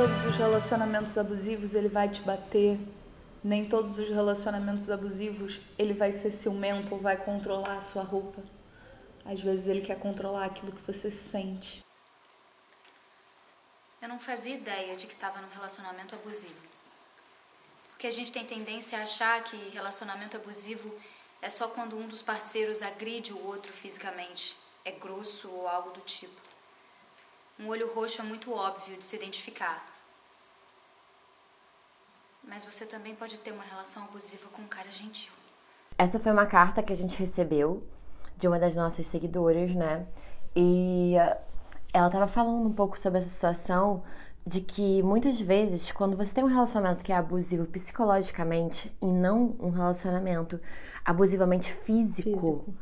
todos os relacionamentos abusivos ele vai te bater. Nem todos os relacionamentos abusivos ele vai ser ciumento ou vai controlar a sua roupa. Às vezes ele quer controlar aquilo que você sente. Eu não fazia ideia de que estava num relacionamento abusivo. Porque a gente tem tendência a achar que relacionamento abusivo é só quando um dos parceiros agride o outro fisicamente, é grosso ou algo do tipo. Um olho roxo é muito óbvio de se identificar. Mas você também pode ter uma relação abusiva com um cara gentil. Essa foi uma carta que a gente recebeu de uma das nossas seguidoras, né? E eh, ela estava falando um pouco sobre essa situação de que muitas vezes, quando você tem um relacionamento que é abusivo psicologicamente e não um relacionamento abusivamente físico, Físico.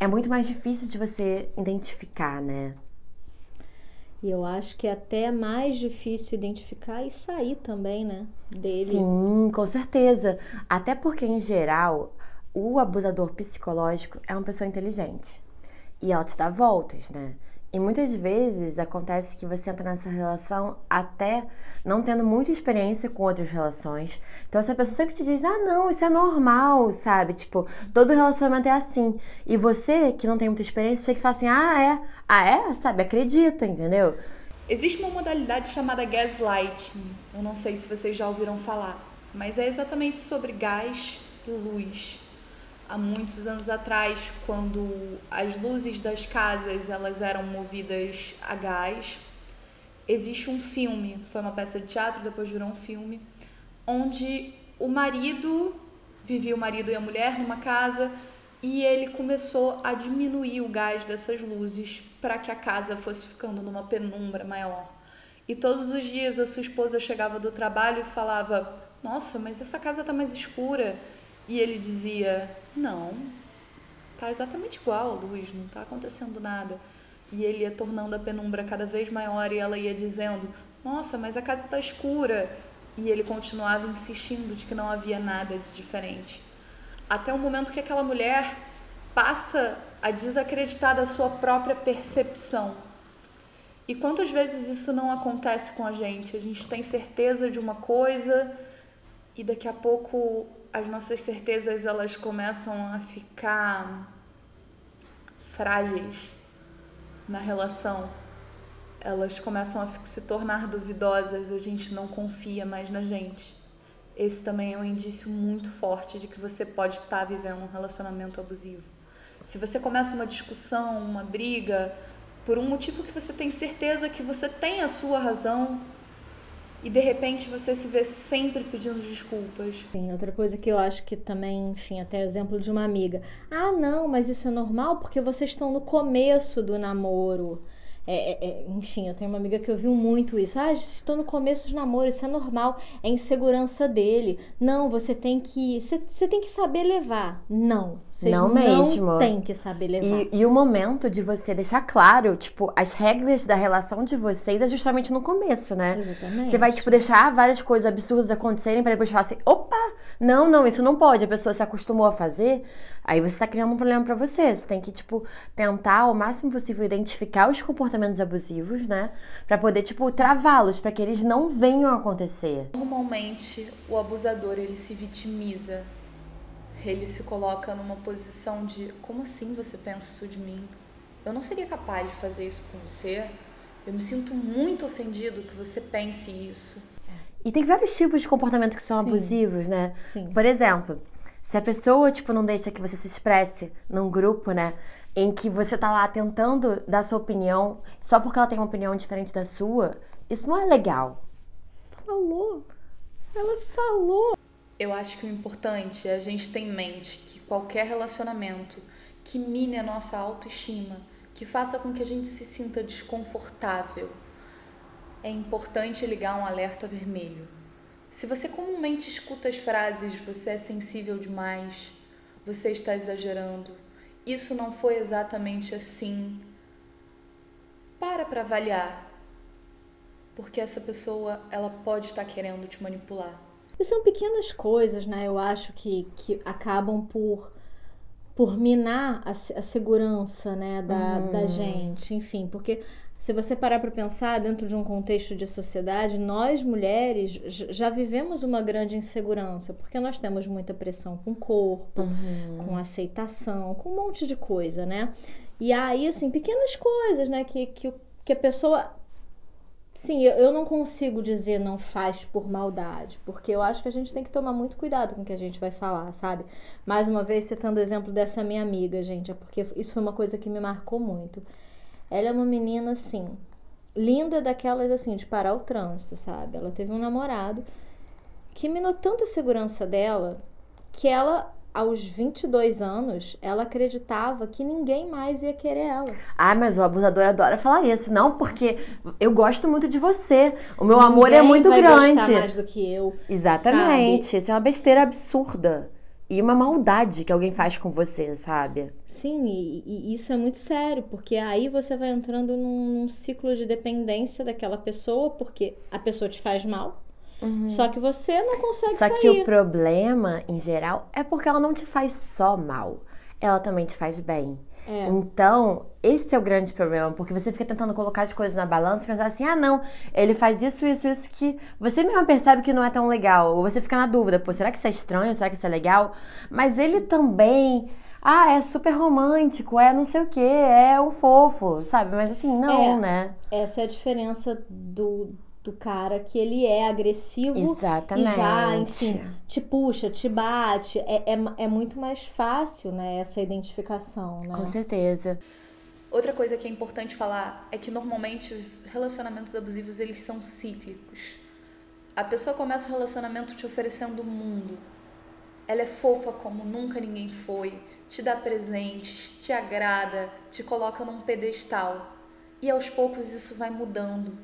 é muito mais difícil de você identificar, né? E eu acho que é até mais difícil identificar e sair também, né? Dele. Sim, com certeza. Até porque, em geral, o abusador psicológico é uma pessoa inteligente. E ela te dá voltas, né? E muitas vezes acontece que você entra nessa relação até não tendo muita experiência com outras relações. Então essa pessoa sempre te diz: ah, não, isso é normal, sabe? Tipo, todo relacionamento é assim. E você, que não tem muita experiência, chega e fala assim: ah, é? Ah, é? Sabe? Acredita, entendeu? Existe uma modalidade chamada gaslighting. Eu não sei se vocês já ouviram falar, mas é exatamente sobre gás e luz. Há muitos anos atrás, quando as luzes das casas elas eram movidas a gás, existe um filme, foi uma peça de teatro, depois virou um filme, onde o marido vivia o marido e a mulher numa casa e ele começou a diminuir o gás dessas luzes para que a casa fosse ficando numa penumbra maior. E todos os dias a sua esposa chegava do trabalho e falava: Nossa, mas essa casa tá mais escura. E ele dizia: Não, tá exatamente igual luz, não tá acontecendo nada. E ele ia tornando a penumbra cada vez maior e ela ia dizendo: Nossa, mas a casa está escura. E ele continuava insistindo de que não havia nada de diferente. Até o momento que aquela mulher passa a desacreditar da sua própria percepção. E quantas vezes isso não acontece com a gente? A gente tem certeza de uma coisa e daqui a pouco as nossas certezas elas começam a ficar frágeis na relação. Elas começam a se tornar duvidosas, a gente não confia mais na gente. Esse também é um indício muito forte de que você pode estar vivendo um relacionamento abusivo. Se você começa uma discussão, uma briga, por um motivo que você tem certeza que você tem a sua razão, e de repente você se vê sempre pedindo desculpas. Tem outra coisa que eu acho que também, enfim, até exemplo de uma amiga. Ah, não, mas isso é normal porque vocês estão no começo do namoro. É, é, é, enfim, eu tenho uma amiga que ouviu muito isso. Ah, estou no começo do namoro, isso é normal, é insegurança dele. Não, você tem que. Você, você tem que saber levar. Não. Vocês Não não mesmo. tem que saber levar. E, e o momento de você deixar claro, tipo, as regras da relação de vocês é justamente no começo, né? Exatamente. Você vai, tipo, deixar várias coisas absurdas acontecerem pra depois falar assim, opa, não, não, isso não pode. A pessoa se acostumou a fazer, aí você tá criando um problema pra você. Você tem que, tipo, tentar ao máximo possível identificar os comportamentos abusivos, né? Pra poder, tipo, travá-los, pra que eles não venham a acontecer. Normalmente, o abusador ele se vitimiza. Ele se coloca numa posição de como assim você pensa isso de mim? Eu não seria capaz de fazer isso com você. Eu me sinto muito ofendido que você pense isso. E tem vários tipos de comportamento que são Sim. abusivos, né? Sim. Por exemplo, se a pessoa, tipo, não deixa que você se expresse num grupo, né? Em que você tá lá tentando dar sua opinião só porque ela tem uma opinião diferente da sua, isso não é legal. Falou. Ela falou. Eu acho que o importante é a gente ter em mente que qualquer relacionamento que mine a nossa autoestima, que faça com que a gente se sinta desconfortável, é importante ligar um alerta vermelho. Se você comumente escuta as frases você é sensível demais, você está exagerando, isso não foi exatamente assim, para para avaliar. Porque essa pessoa, ela pode estar querendo te manipular. E são pequenas coisas, né? Eu acho que, que acabam por, por minar a, a segurança, né, da, da gente. Enfim, porque se você parar para pensar dentro de um contexto de sociedade, nós mulheres já vivemos uma grande insegurança, porque nós temos muita pressão com o corpo, uhum. com aceitação, com um monte de coisa, né? E aí, assim, pequenas coisas, né, que, que, que a pessoa Sim, eu, eu não consigo dizer não faz por maldade, porque eu acho que a gente tem que tomar muito cuidado com o que a gente vai falar, sabe? Mais uma vez, citando o exemplo dessa minha amiga, gente, é porque isso foi uma coisa que me marcou muito. Ela é uma menina assim, linda daquelas assim, de parar o trânsito, sabe? Ela teve um namorado que minou tanto a segurança dela que ela aos 22 anos, ela acreditava que ninguém mais ia querer ela. Ah, mas o abusador adora falar isso. Não, porque eu gosto muito de você. O meu ninguém amor é muito vai grande. Gostar mais do que eu. Exatamente. Sabe? Isso é uma besteira absurda e uma maldade que alguém faz com você, sabe? Sim, e, e, isso é muito sério, porque aí você vai entrando num, num, ciclo de dependência daquela pessoa, porque a pessoa te faz mal, uhum. só que você não consegue só sair. Só que o problema, em geral, é porque ela não te faz só mal, ela também te faz bem. É. Então, esse é o grande problema, porque você fica tentando colocar as coisas na balança e pensar assim: ah, não, ele faz isso, isso, isso que você mesmo percebe que não é tão legal. Ou você fica na dúvida: pô, será que isso é estranho? Será que isso é legal? Mas ele também. Ah, é super romântico, é não sei o que, é o fofo, sabe? Mas assim, não, é, né? Essa é a diferença do, do cara que ele é agressivo Exatamente. e já, enfim, te puxa, te bate. É, é, é muito mais fácil, né, essa identificação, né? Com certeza. Outra coisa que é importante falar é que normalmente os relacionamentos abusivos eles são cíclicos. A pessoa começa o relacionamento te oferecendo o mundo. Ela é fofa como nunca ninguém foi, te dá presentes, te agrada, te coloca num pedestal. E aos poucos isso vai mudando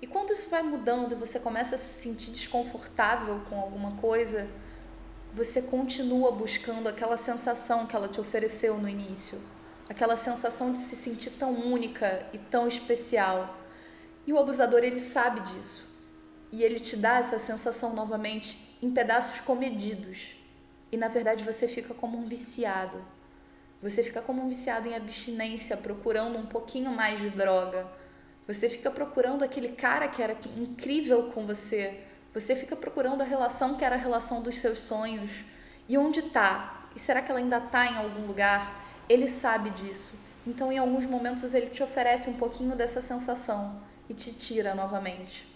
e quando isso vai mudando e você começa a se sentir desconfortável com alguma coisa, você continua buscando aquela sensação que ela te ofereceu no início, aquela sensação de se sentir tão única e tão especial. E o abusador ele sabe disso. E ele te dá essa sensação novamente em pedaços comedidos. E na verdade você fica como um viciado. Você fica como um viciado em abstinência, procurando um pouquinho mais de droga você fica procurando aquele cara que era incrível com você. Você fica procurando a relação que era a relação dos seus sonhos. E onde está? E será que ela ainda está em algum lugar? Ele sabe disso. Então, em alguns momentos, ele te oferece um pouquinho dessa sensação e te tira novamente.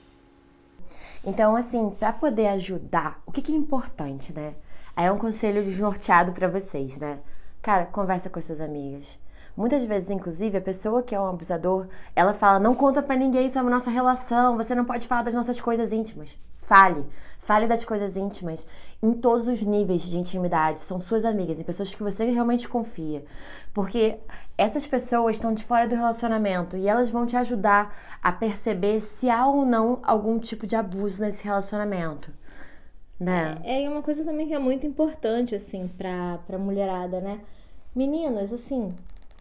Então, assim, para poder ajudar, o que, que é importante, né? Aí é um conselho desnorteado para vocês, né? Cara, conversa com as suas amigas Muitas vezes, inclusive, a pessoa que é um abusador, ela fala: não conta para ninguém sobre a nossa relação, você não pode falar das nossas coisas íntimas. Fale. Fale das coisas íntimas em todos os níveis de intimidade. São suas amigas e pessoas que você realmente confia. Porque essas pessoas estão de fora do relacionamento e elas vão te ajudar a perceber se há ou não algum tipo de abuso nesse relacionamento. Né? É, é uma coisa também que é muito importante, assim, pra, pra mulherada, né? Meninas, assim,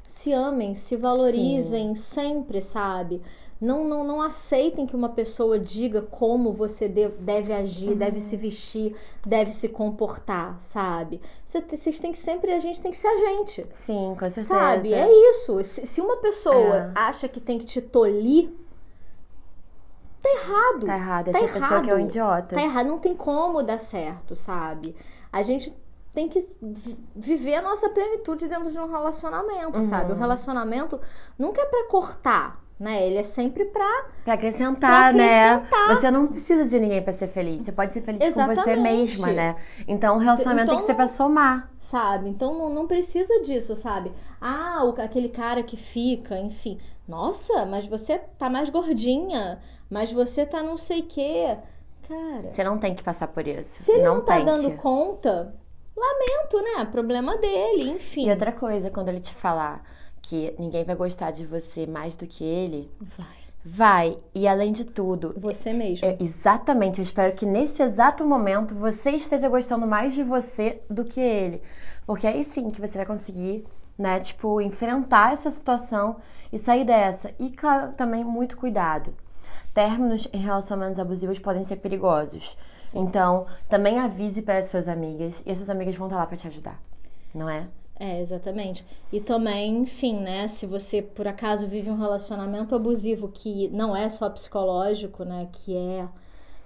se amem, se valorizem Sim. sempre, sabe? Não, não, não aceitem que uma pessoa diga como você deve agir, uhum. deve se vestir, deve se comportar, sabe? Vocês têm que sempre, a gente tem que ser a gente. Sim, com certeza. Sabe? É isso. Se, se uma pessoa é. acha que tem que te tolir, tá errado. Tá errado. Essa tá errado. pessoa que é um idiota. Tá errado. Não tem como dar certo, sabe? A gente tem que viver a nossa plenitude dentro de um relacionamento, uhum. sabe? O relacionamento nunca é para cortar, né? Ele é sempre pra, pra acrescentar, pra né? acrescentar, né? Você não precisa de ninguém para ser feliz. Você pode ser feliz Exatamente. com você mesma, né? Então o relacionamento então, tem que ser pra somar. Sabe? Então não, não precisa disso, sabe? Ah, o, aquele cara que fica, enfim. Nossa, mas você tá mais gordinha. Mas você tá não sei o quê. Cara. Você não tem que passar por isso. Se ele não, não tá dando que. conta, lamento, né? Problema dele, enfim. E outra coisa, quando ele te falar que ninguém vai gostar de você mais do que ele, vai. Vai, e além de tudo, você mesmo. É, exatamente, eu espero que nesse exato momento você esteja gostando mais de você do que ele. Porque aí sim que você vai conseguir, né, tipo, enfrentar essa situação e sair dessa. E, claro, também muito cuidado. Términos em relacionamentos abusivos podem ser perigosos. Sim. Então, também avise para as suas amigas e as suas amigas vão estar lá para te ajudar, não é? É, exatamente. E também, enfim, né? Se você por acaso vive um relacionamento abusivo que não é só psicológico, né? Que é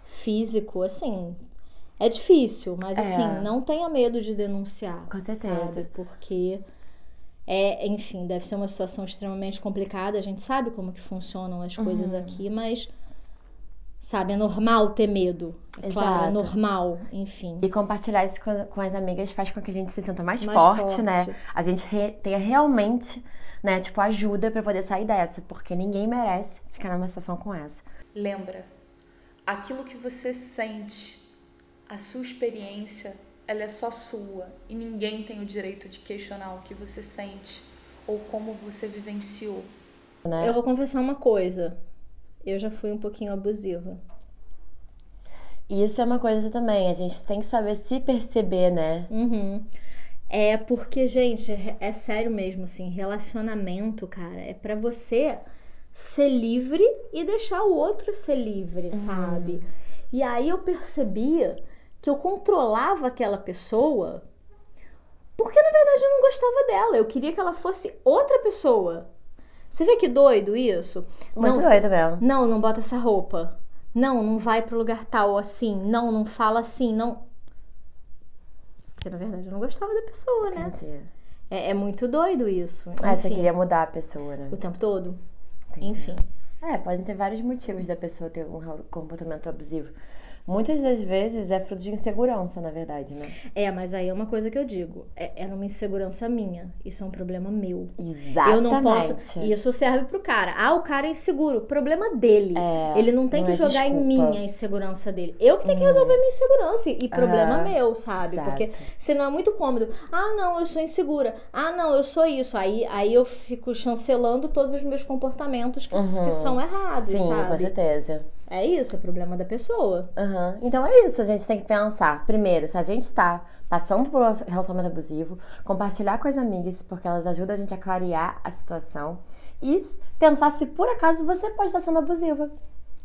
físico, assim. É difícil, mas É. assim, não tenha medo de denunciar. Com certeza. sabe? Porque é, enfim, deve ser uma situação extremamente complicada. A gente sabe como que funcionam as coisas Uhum. aqui, mas sabe, é normal ter medo. É claro, é Exato. normal, enfim. E compartilhar isso com, com as amigas faz com que a gente se sinta mais, Mais forte, forte. né? A gente re- tenha realmente, né, tipo, ajuda pra poder sair dessa, porque ninguém merece ficar numa situação com essa. Lembra, aquilo que você sente, a sua experiência, ela é só sua e ninguém tem o direito de questionar o que você sente ou como você vivenciou. Né? Eu vou confessar uma coisa. Eu já fui um pouquinho abusiva. E isso é uma coisa também, a gente tem que saber se perceber, né? Uhum. É porque, gente, é- é sério mesmo, assim, relacionamento, cara, é pra você ser livre e deixar o outro ser livre, sabe? E aí eu percebia que eu controlava aquela pessoa porque na verdade eu não gostava dela, eu queria que ela fosse outra pessoa. Você vê que doido isso? Muito não, doido mesmo. não, não bota essa roupa. Não, não vai pro lugar tal assim. Não, não fala assim, não. Porque na verdade eu não gostava da pessoa, né? Entendi. É, é muito doido isso. Ah, você queria mudar a pessoa, né? O tempo todo. Entendi. Enfim. É, podem ter vários motivos da pessoa ter um comportamento abusivo. Muitas das vezes é fruto de insegurança, na verdade, né? É, mas aí é uma coisa que eu digo. É, era uma insegurança minha. Isso é um problema meu. Exatamente. Eu não posso. Isso serve pro cara. Ah, o cara é inseguro. Problema dele. É, Ele não tem não que é jogar em desculpa. mim a insegurança dele. Eu que tenho que resolver minha insegurança. E problema Aham. meu, sabe? Exato. Porque senão é muito cômodo. Ah, não, eu sou insegura. Ah, não, eu sou isso. Aí, aí eu fico chancelando todos os meus comportamentos que, que são errados, Uhum. Sim, sabe? com certeza. É isso, é problema da pessoa. Aham. Então é isso, a gente tem que pensar. Primeiro, se a gente tá passando por um relacionamento abusivo, compartilhar com as amigas, porque elas ajudam a gente a clarear a situação. E pensar se por acaso você pode estar sendo abusiva.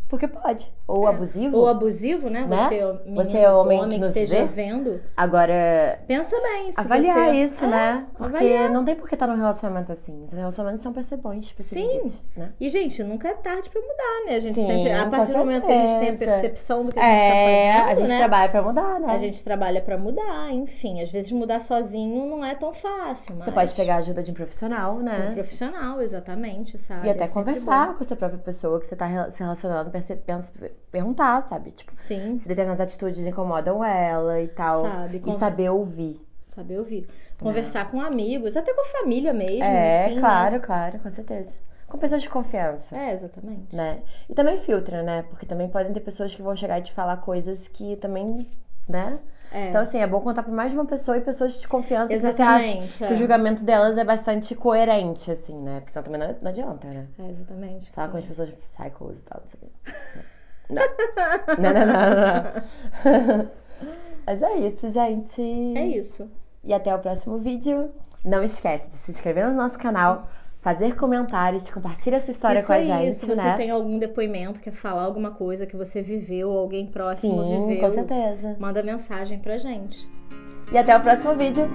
Porque pode. Ou abusivo. Ou abusivo, né? Né? Você, menino, Você é homem que que nos esteja vê? vendo. Agora, Pensa bem. Se avaliar você... isso, né? Porque avaliar. não tem por que estar num relacionamento assim. Os relacionamentos são pra ser bons, pra ser Sim. né? E, gente, nunca é tarde pra mudar, né? A gente Sim, sempre, a partir do momento que a gente tem a percepção do que a gente É, tá fazendo, a gente né? trabalha pra mudar, né? A gente trabalha pra mudar, enfim. Às vezes mudar sozinho não é tão fácil, mas... Você pode pegar a ajuda de um profissional, né? Um profissional, exatamente, sabe? E até É conversar bom. com essa própria pessoa que você tá se relacionando, perguntar, sabe? Tipo, Sim, se determinadas atitudes incomodam ela e tal. Sabe, E saber ouvir. saber ouvir. Conversar com amigos, até com a família mesmo. É, enfim, né? claro, claro, com certeza. Com pessoas de confiança. É, exatamente. Né? E também filtra, né? Porque também podem ter pessoas que vão chegar e te falar coisas que também, né? É. Então, assim, é bom contar pra mais de uma pessoa e pessoas de confiança que você acha Exatamente, que é. o julgamento delas é bastante coerente, assim, né? Porque senão também não, não adianta, né? É, exatamente. Falar com as pessoas psychos e tal, não sei o quê. Não. Não, não, não, não. Mas é isso, gente. É isso. E até o próximo vídeo. Não esquece de se inscrever no nosso canal, fazer comentários, compartilha essa história Isso com a aí, gente, se você né? tem algum depoimento, quer falar alguma coisa que você viveu, ou alguém próximo Sim, viveu, com certeza. manda mensagem pra gente. E até o próximo vídeo.